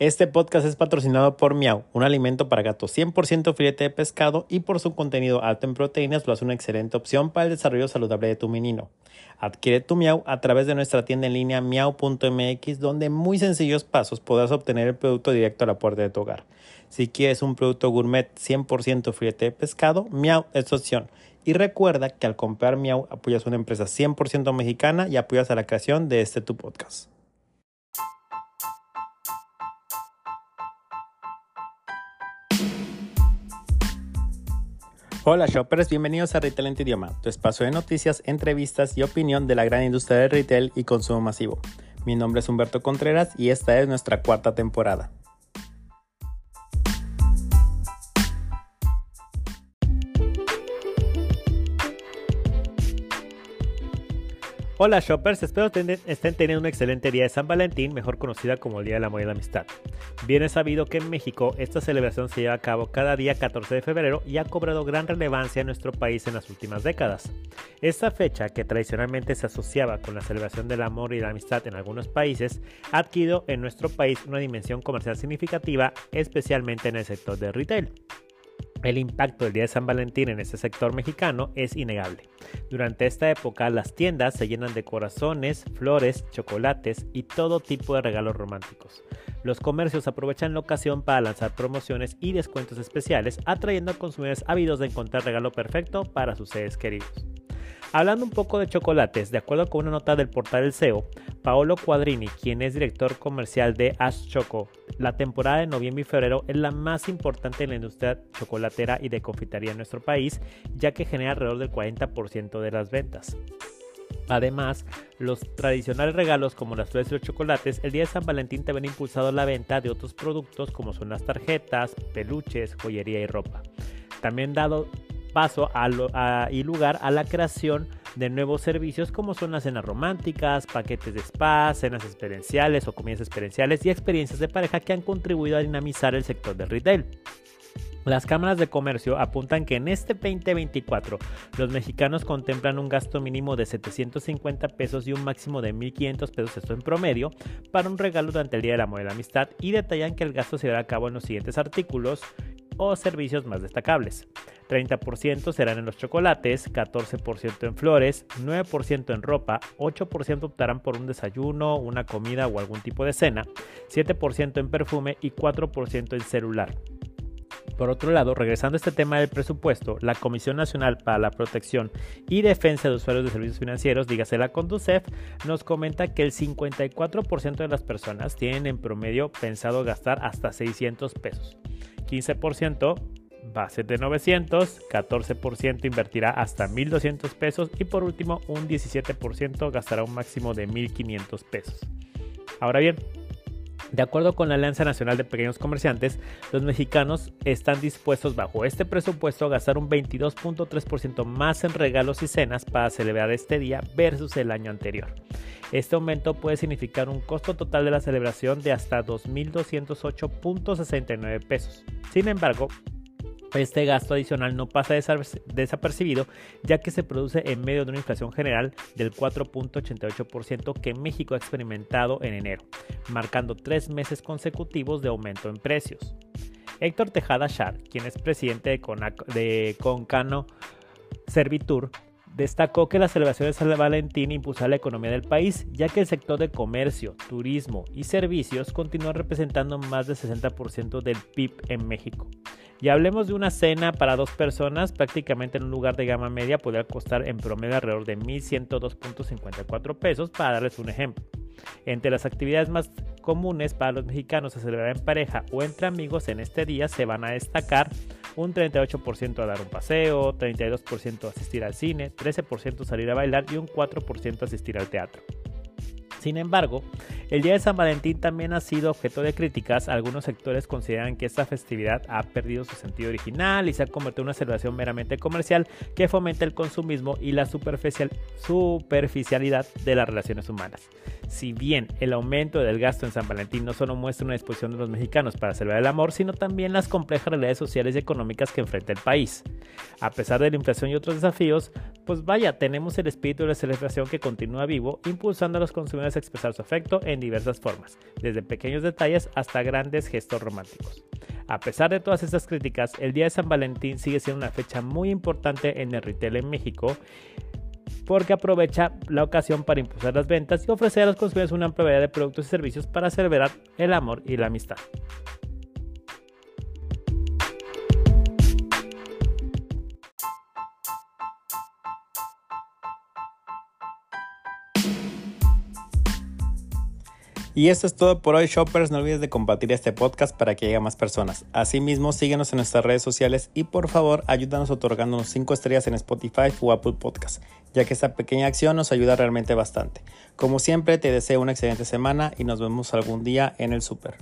Este podcast es patrocinado por Miau, un alimento para gatos 100% filete de pescado y por su contenido alto en proteínas lo hace una excelente opción para el desarrollo saludable de tu menino. Adquiere tu Miau a través de nuestra tienda en línea miau.mx donde en muy sencillos pasos podrás obtener el producto directo a la puerta de tu hogar. Si quieres un producto gourmet 100% filete de pescado, Miau es tu opción. Y recuerda que al comprar Miau apoyas a una empresa 100% mexicana y apoyas a la creación de este tu podcast. Hola shoppers, bienvenidos a Retail en tu idioma, tu espacio de noticias, entrevistas y opinión de la gran industria del retail y consumo masivo. Mi nombre es Humberto Contreras y esta es nuestra cuarta temporada. Hola shoppers, espero que estén teniendo un excelente día de San Valentín, mejor conocida como el Día del Amor y la Amistad. Bien es sabido que en México esta celebración se lleva a cabo cada día 14 de febrero y ha cobrado gran relevancia en nuestro país en las últimas décadas. Esta fecha, que tradicionalmente se asociaba con la celebración del amor y la amistad en algunos países, ha adquirido en nuestro país una dimensión comercial significativa, especialmente en el sector del retail. El impacto del Día de San Valentín en este sector mexicano es innegable. Durante esta época las tiendas se llenan de corazones, flores, chocolates y todo tipo de regalos románticos. Los comercios aprovechan la ocasión para lanzar promociones y descuentos especiales, atrayendo a consumidores ávidos de encontrar regalo perfecto para sus seres queridos. Hablando un poco de chocolates, de acuerdo con una nota del portal El SEO, Paolo Quadrini, quien es director comercial de Ash Choco, la temporada de noviembre y febrero es la más importante en la industria chocolatera y de confitería en nuestro país, ya que genera alrededor del 40% de las ventas. Además, los tradicionales regalos como las flores y los chocolates, el día de San Valentín también ha impulsado la venta de otros productos como son las tarjetas, peluches, joyería y ropa. También dado paso a y lugar a la creación de nuevos servicios como son las cenas románticas, paquetes de spa, cenas experienciales o comidas experienciales y experiencias de pareja que han contribuido a dinamizar el sector del retail. Las cámaras de comercio apuntan que en este 2024 los mexicanos contemplan un gasto mínimo de 750 pesos y un máximo de 1.500 pesos, esto en promedio, para un regalo durante el Día del Amor y la Amistad y detallan que el gasto se dará a cabo en los siguientes artículos o servicios más destacables. 30% serán en los chocolates, 14% en flores, 9% en ropa, 8% optarán por un desayuno, una comida o algún tipo de cena, 7% en perfume y 4% en celular. Por otro lado, regresando a este tema del presupuesto, la Comisión Nacional para la Protección y Defensa de Usuarios de Servicios Financieros, dígase la Conducef, nos comenta que el 54% de las personas tienen en promedio pensado gastar hasta 600 pesos. 15% base de 900, 14% invertirá hasta 1.200 pesos y por último un 17% gastará un máximo de 1.500 pesos. Ahora bien, de acuerdo con la Alianza Nacional de Pequeños Comerciantes, los mexicanos están dispuestos bajo este presupuesto a gastar un 22.3% más en regalos y cenas para celebrar este día versus el año anterior. Este aumento puede significar un costo total de la celebración de hasta 2.208.69 pesos. Sin embargo, este gasto adicional no pasa desapercibido ya que se produce en medio de una inflación general del 4.88% que México ha experimentado en enero, marcando tres meses consecutivos de aumento en precios. Héctor Tejada Shar, quien es presidente de, Concano Servitur, destacó que la celebración de San Valentín impulsa la economía del país, ya que el sector de comercio, turismo y servicios continúa representando más del 60% del PIB en México. Y hablemos de una cena para dos personas, prácticamente en un lugar de gama media podría costar en promedio alrededor de 1.102.54 pesos, para darles un ejemplo. Entre las actividades más comunes para los mexicanos a celebrar en pareja o entre amigos en este día se van a destacar un 38% a dar un paseo, 32% asistir al cine, 13% salir a bailar y un 4% asistir al teatro. Sin embargo, el Día de San Valentín también ha sido objeto de críticas. Algunos sectores consideran que esta festividad ha perdido su sentido original y se ha convertido en una celebración meramente comercial que fomenta el consumismo y la superficialidad de las relaciones humanas. Si bien el aumento del gasto en San Valentín no solo muestra una disposición de los mexicanos para celebrar el amor, sino también las complejas realidades sociales y económicas que enfrenta el país. A pesar de la inflación y otros desafíos, pues vaya, tenemos el espíritu de la celebración que continúa vivo, impulsando a los consumidores expresar su afecto en diversas formas, desde pequeños detalles hasta grandes gestos románticos. A pesar de todas estas críticas, el Día de San Valentín sigue siendo una fecha muy importante en el retail en México porque aprovecha la ocasión para impulsar las ventas y ofrecer a los consumidores una amplia variedad de productos y servicios para celebrar el amor y la amistad. Y esto es todo por hoy, shoppers. No olvides de compartir este podcast para que llegue a más personas. Asimismo, síguenos en nuestras redes sociales y por favor, ayúdanos otorgándonos 5 estrellas en Spotify o Apple Podcast, ya que esta pequeña acción nos ayuda realmente bastante. Como siempre, te deseo una excelente semana y nos vemos algún día en el super.